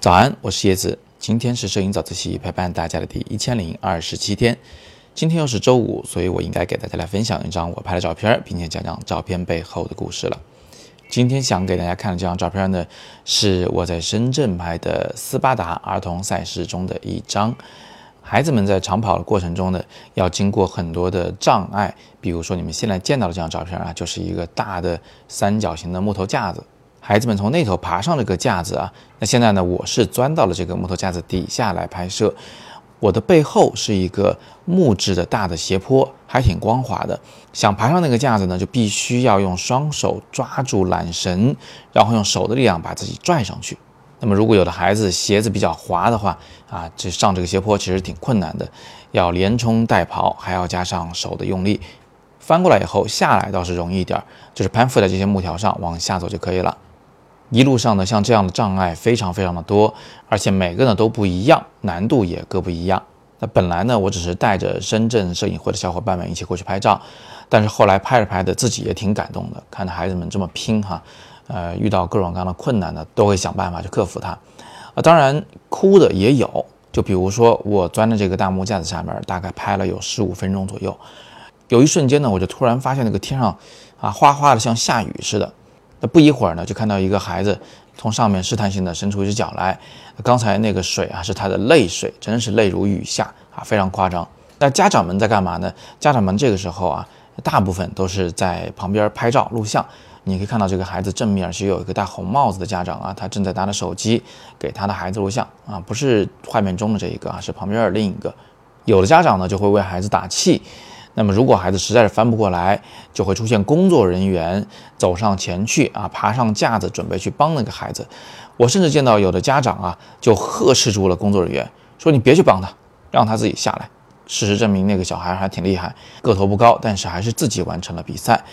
早安，我是叶子。今天是摄影早自习陪伴大家的第一千零二十七天。今天又是周五，所以我应该给大家来分享一张我拍的照片，并且讲讲照片背后的故事了。今天想给大家看的这张照片呢，是我在深圳拍的斯巴达儿童赛事中的一张。孩子们在长跑的过程中呢，要经过很多的障碍，比如说你们现在见到的这张照片啊，就是一个大的三角形的木头架子。孩子们从那头爬上这个架子啊，那现在呢，我是钻到了这个木头架子底下来拍摄。我的背后是一个木质的大的斜坡，还挺光滑的。想爬上那个架子呢，就必须要用双手抓住缆绳，然后用手的力量把自己拽上去。那么如果有的孩子鞋子比较滑的话啊，这上这个斜坡其实挺困难的，要连冲带跑，还要加上手的用力。翻过来以后下来倒是容易一点，就是攀附在这些木条上往下走就可以了。一路上呢，像这样的障碍非常非常的多，而且每个呢都不一样，难度也各不一样。那本来呢，我只是带着深圳摄影会的小伙伴们一起过去拍照，但是后来拍着拍着，自己也挺感动的，看着孩子们这么拼哈，呃，遇到各种各样的困难呢，都会想办法去克服它。啊，当然哭的也有，就比如说我钻在这个大木架子下面，大概拍了有十五分钟左右，有一瞬间呢，我就突然发现那个天上啊，哗哗的像下雨似的。那不一会儿呢，就看到一个孩子从上面试探性的伸出一只脚来。刚才那个水啊，是他的泪水，真是泪如雨下啊，非常夸张。那家长们在干嘛呢？家长们这个时候啊，大部分都是在旁边拍照录像。你可以看到这个孩子正面是有一个戴红帽子的家长啊，他正在拿着手机给他的孩子录像啊，不是画面中的这一个啊，是旁边的另一个。有的家长呢，就会为孩子打气。那么，如果孩子实在是翻不过来，就会出现工作人员走上前去啊，爬上架子准备去帮那个孩子。我甚至见到有的家长啊，就呵斥住了工作人员，说：“你别去帮他，让他自己下来。”事实证明，那个小孩还挺厉害，个头不高，但是还是自己完成了比赛。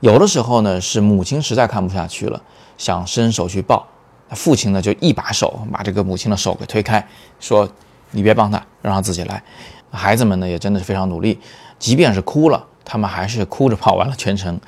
有的时候呢，是母亲实在看不下去了，想伸手去抱，父亲呢就一把手把这个母亲的手给推开，说：“你别帮他，让他自己来。”孩子们呢也真的是非常努力。即便是哭了，他们还是哭着跑完了全程。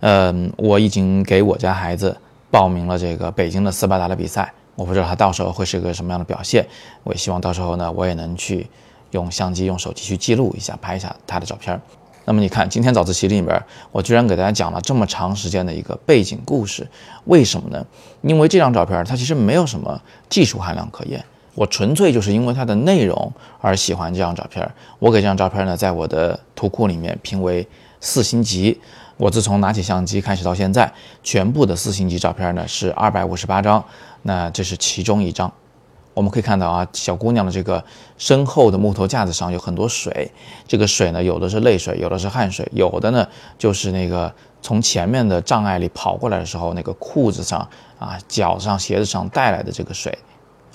嗯，我已经给我家孩子报名了这个北京的斯巴达的比赛，我不知道他到时候会是个什么样的表现。我也希望到时候呢，我也能去用相机、用手机去记录一下，拍一下他的照片。那么你看，今天早自习里面，我居然给大家讲了这么长时间的一个背景故事，为什么呢？因为这张照片它其实没有什么技术含量可言。我纯粹就是因为它的内容而喜欢这张照片。我给这张照片呢，在我的图库里面评为四星级。我自从拿起相机开始到现在，全部的四星级照片呢是二百五十八张。那这是其中一张。我们可以看到啊，小姑娘的这个身后的木头架子上有很多水。这个水呢，有的是泪水，有的是汗水，有的呢就是那个从前面的障碍里跑过来的时候，那个裤子上啊、脚上、鞋子上带来的这个水。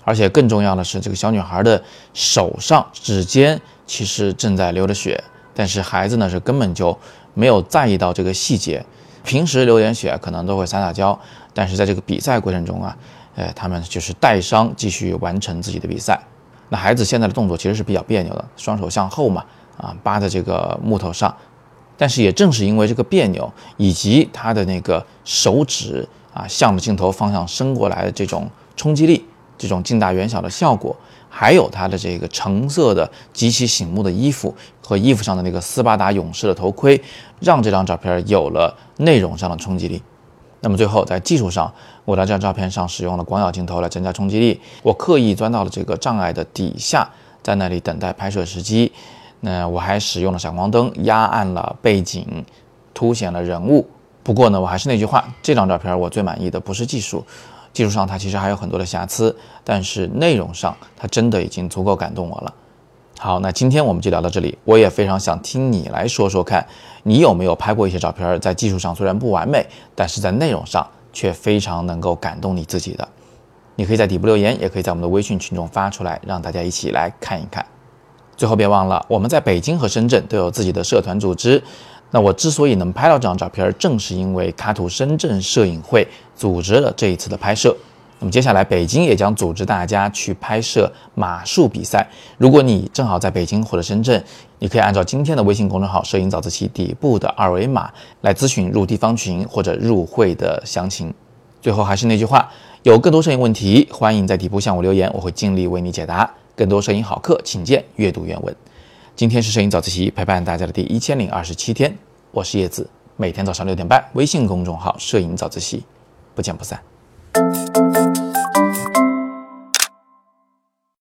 而且更重要的是，这个小女孩的手上指尖其实正在流着血，但是孩子呢是根本就没有在意到这个细节。平时流点血可能都会撒撒娇，但是在这个比赛过程中啊，呃，他们就是带伤继续完成自己的比赛。那孩子现在的动作其实是比较别扭的，双手向后嘛，啊，扒在这个木头上。但是也正是因为这个别扭，以及他的那个手指啊向着镜头方向伸过来的这种冲击力。这种近大远小的效果，还有他的这个橙色的极其醒目的衣服和衣服上的那个斯巴达勇士的头盔，让这张照片有了内容上的冲击力。那么最后在技术上，我在这张照片上使用了广角镜头来增加冲击力。我刻意钻到了这个障碍的底下，在那里等待拍摄时机。那我还使用了闪光灯压暗了背景，凸显了人物。不过呢，我还是那句话，这张照片我最满意的不是技术。技术上它其实还有很多的瑕疵，但是内容上它真的已经足够感动我了。好，那今天我们就聊到这里。我也非常想听你来说说看，你有没有拍过一些照片，在技术上虽然不完美，但是在内容上却非常能够感动你自己的。你可以在底部留言，也可以在我们的微信群中发出来，让大家一起来看一看。最后别忘了，我们在北京和深圳都有自己的社团组织。那我之所以能拍到这张照片，正是因为卡图深圳摄影会组织了这一次的拍摄。那么接下来北京也将组织大家去拍摄马术比赛。如果你正好在北京或者深圳，你可以按照今天的微信公众号“摄影早自习”底部的二维码来咨询入地方群或者入会的详情。最后还是那句话，有更多摄影问题，欢迎在底部向我留言，我会尽力为你解答。更多摄影好课，请见阅读原文。今天是摄影早自习陪伴大家的第一千零二十七天，我是叶子，每天早上六点半，微信公众号“摄影早自习”，不见不散。